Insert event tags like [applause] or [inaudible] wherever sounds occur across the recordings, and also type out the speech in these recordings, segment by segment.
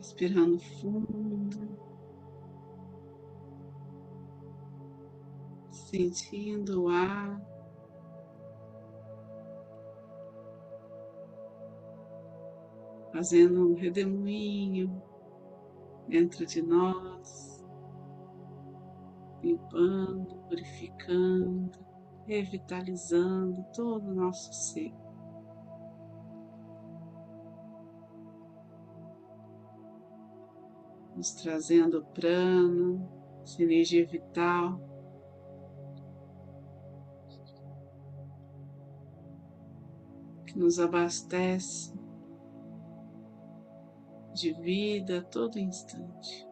Respirando fundo. Sentindo o ar. Fazendo um redemoinho dentro de nós, limpando, purificando, revitalizando todo o nosso ser. Nos trazendo prana, energia vital. Que nos abastece de vida a todo instante.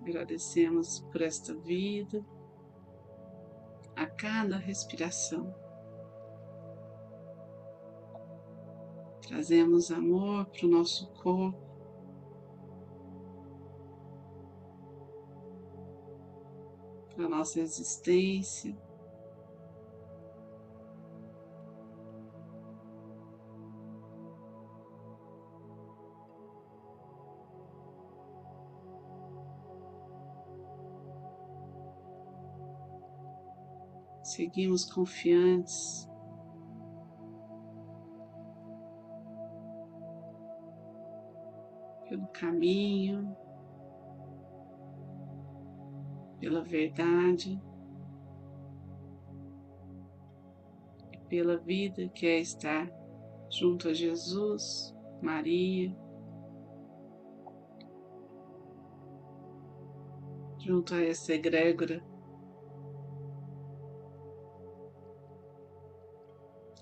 Agradecemos por esta vida, a cada respiração. Trazemos amor para o nosso corpo. Para nossa existência. Seguimos confiantes pelo caminho, pela verdade e pela vida que é estar junto a Jesus, Maria, junto a essa egrégora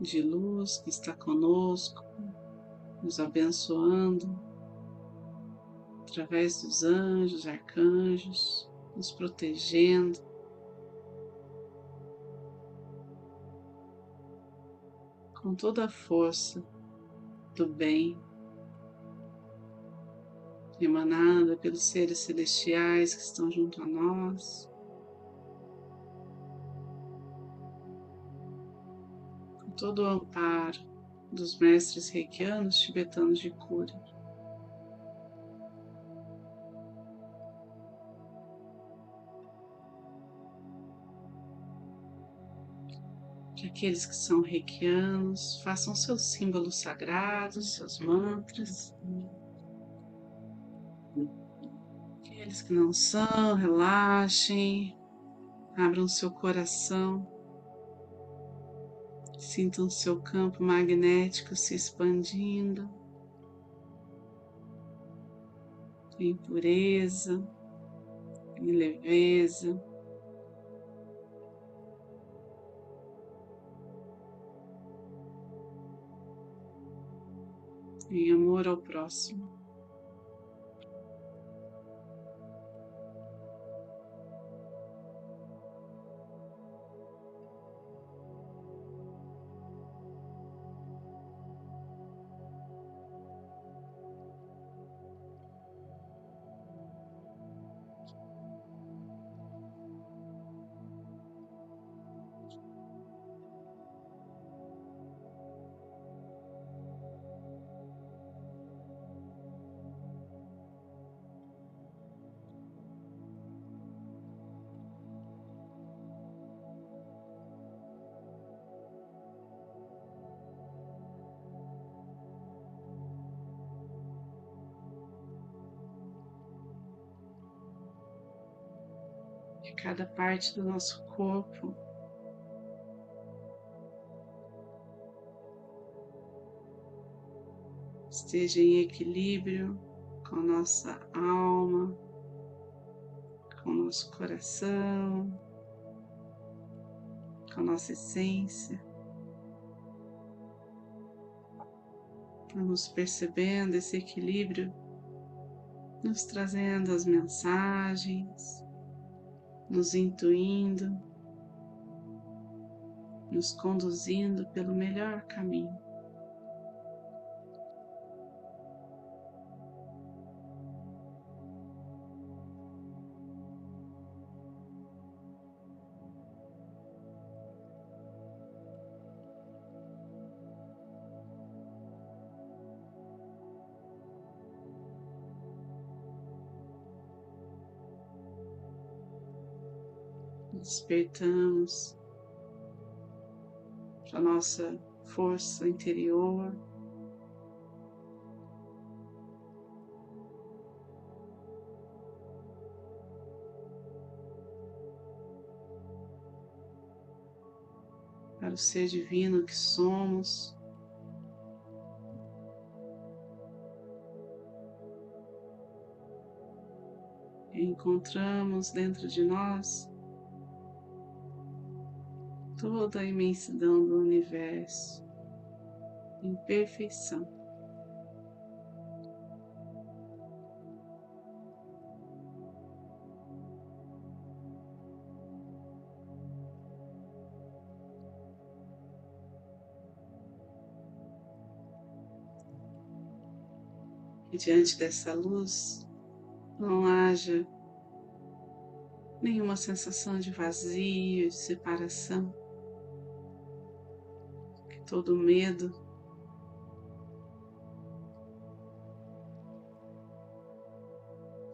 de luz que está conosco, nos abençoando através dos anjos, arcanjos, nos protegendo. Com toda a força do bem emanada pelos seres celestiais que estão junto a nós. Com todo o amparo dos mestres reikianos tibetanos de cura. Que aqueles que são reikianos façam seus símbolos sagrados, seus mantras. Aqueles que não são, relaxem, abram seu coração, sintam seu campo magnético se expandindo em pureza, em leveza. Em amor ao próximo. Que cada parte do nosso corpo esteja em equilíbrio com a nossa alma, com nosso coração, com nossa essência. Vamos percebendo esse equilíbrio, nos trazendo as mensagens, nos intuindo, nos conduzindo pelo melhor caminho. Despertamos para nossa força interior. Para o ser divino que somos. encontramos dentro de nós toda a imensidão do universo em perfeição. E diante dessa luz, não haja nenhuma sensação de vazio, de separação, todo medo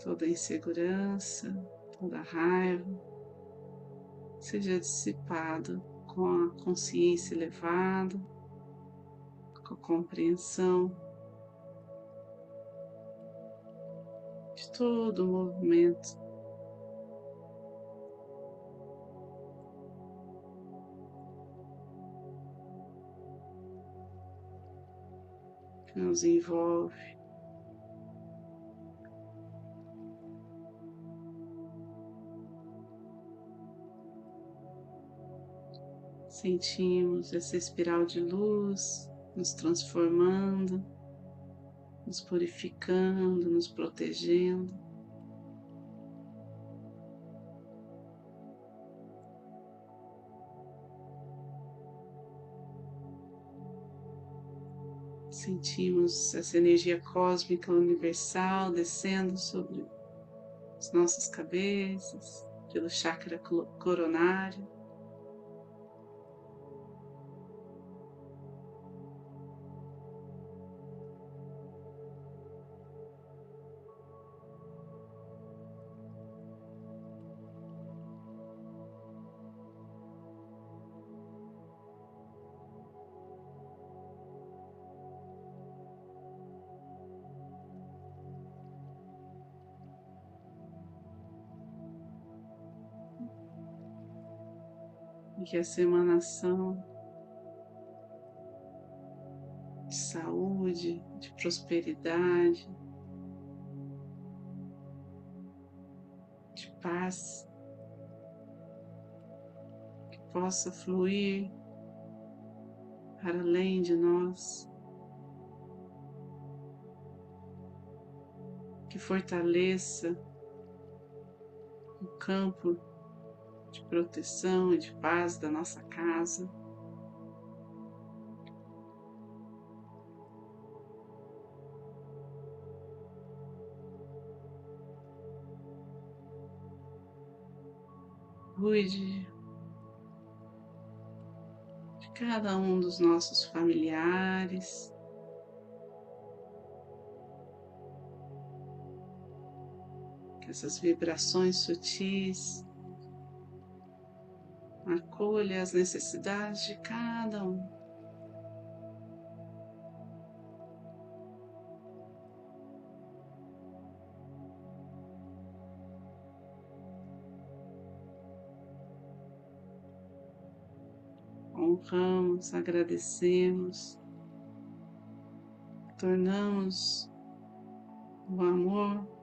toda insegurança, toda raiva seja dissipado com a consciência elevada, com a compreensão de todo o movimento. Que nos envolve. Sentimos essa espiral de luz nos transformando nos purificando, nos protegendo. Sentimos essa energia cósmica universal descendo sobre as nossas cabeças, pelo chakra coronário. Que essa emanação de saúde, de prosperidade, de paz, que possa fluir para além de nós, que fortaleça o campo de proteção e de paz da nossa casa. Cuide de cada um dos nossos familiares. Essas vibrações sutis Acolha as necessidades de cada um. Honramos, agradecemos, tornamos o amor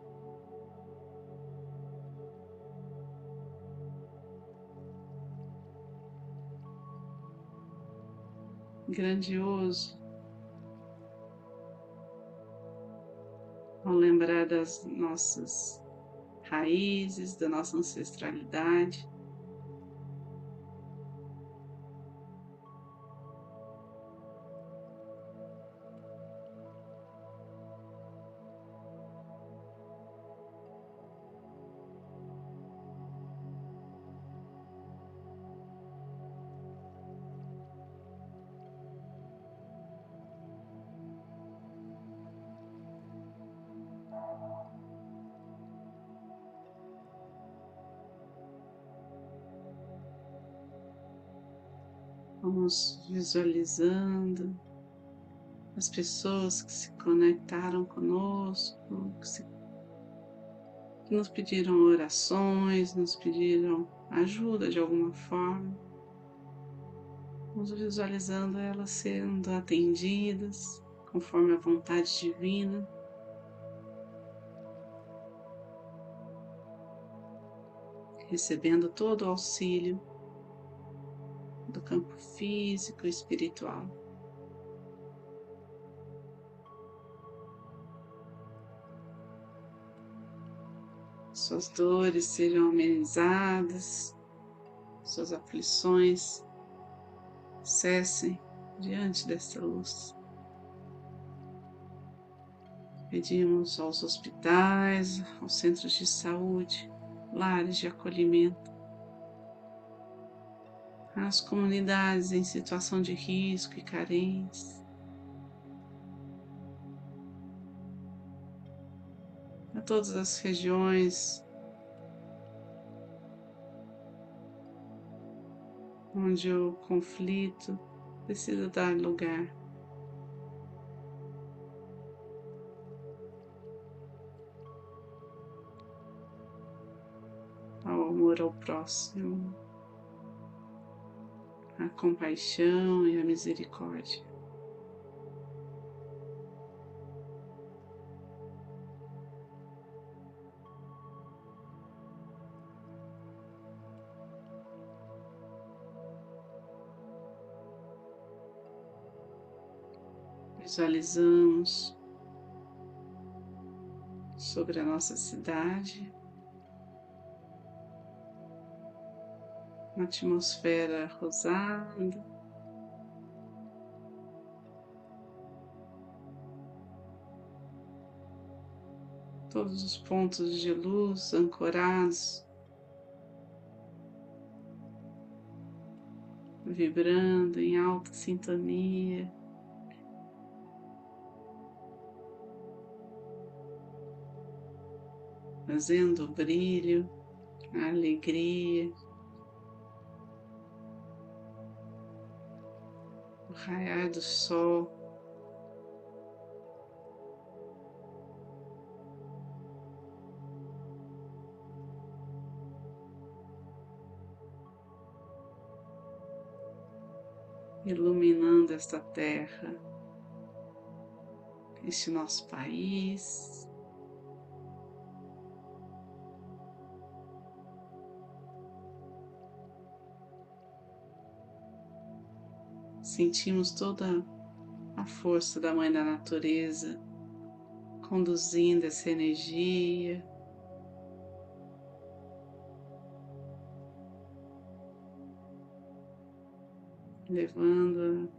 grandioso. Ao lembrar das nossas raízes, da nossa ancestralidade, Vamos visualizando as pessoas que se conectaram conosco, que, se, que nos pediram orações, nos pediram ajuda de alguma forma. Vamos visualizando elas sendo atendidas conforme a vontade divina. Recebendo todo o auxílio do campo físico e espiritual. Suas dores sejam amenizadas, suas aflições cessem diante desta luz. Pedimos aos hospitais, aos centros de saúde, lares de acolhimento, às comunidades em situação de risco e carência, a todas as regiões. Onde o conflito precisa dar lugar. Ao amor ao próximo a compaixão e a misericórdia. Visualizamos sobre a nossa cidade uma atmosfera rosada. Todos os pontos de luz ancorados, vibrando em alta sintonia. Fazendo brilho, alegria. Raiar do sol. Iluminando esta terra, este nosso país. Sentimos toda a força da Mãe da Natureza conduzindo essa energia. Levando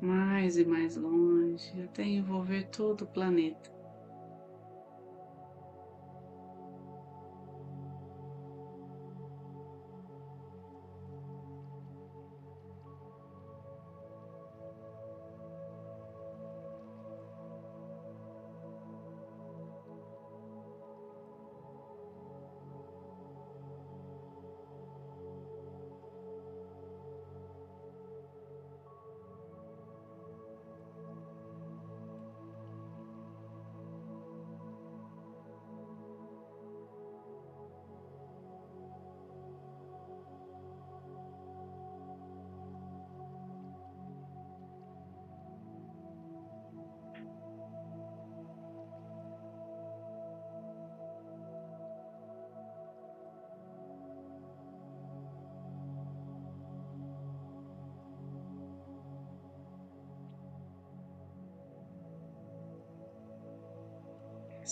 mais e mais longe até envolver todo o planeta.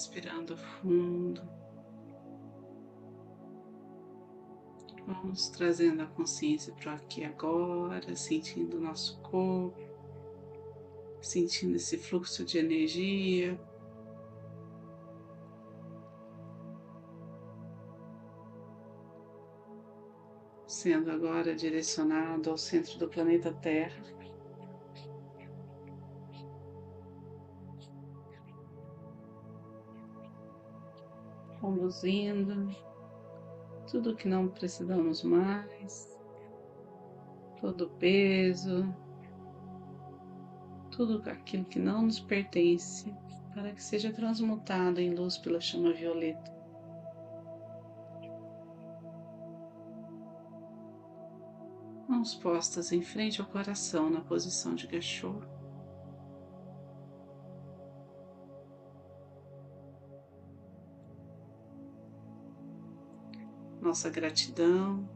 Respirando fundo. Vamos trazendo a consciência para aqui agora, sentindo o nosso corpo, sentindo esse fluxo de energia. Sendo agora direcionado ao centro do planeta Terra. Conduzindo tudo que não precisamos mais, todo o peso, tudo aquilo que não nos pertence, para que seja transmutado em luz pela chama violeta. Mãos postas em frente ao coração na posição de cachorro. Nossa gratidão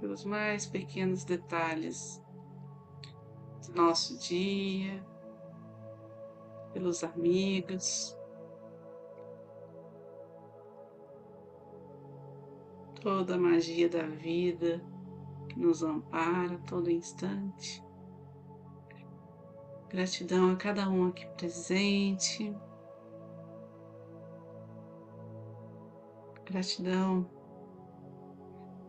pelos mais pequenos detalhes do nosso dia, pelos amigos, toda a magia da vida que nos ampara todo instante. Gratidão a cada um aqui presente. Gratidão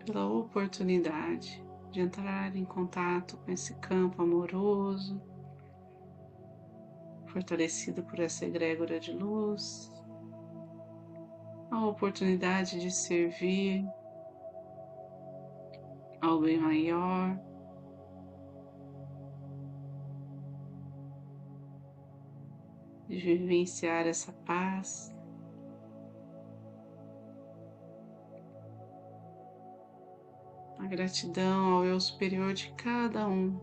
pela oportunidade de entrar em contato com esse campo amoroso, fortalecido por essa egrégora de luz, a oportunidade de servir ao bem maior. De vivenciar essa paz. a gratidão ao eu superior de cada um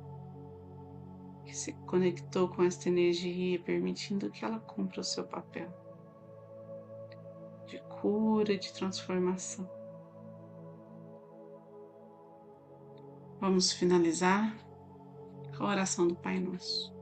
que se conectou com esta energia, permitindo que ela cumpra o seu papel de cura de transformação. Vamos finalizar com a oração do Pai Nosso.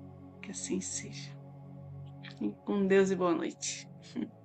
assim seja. com Deus e boa noite. [laughs]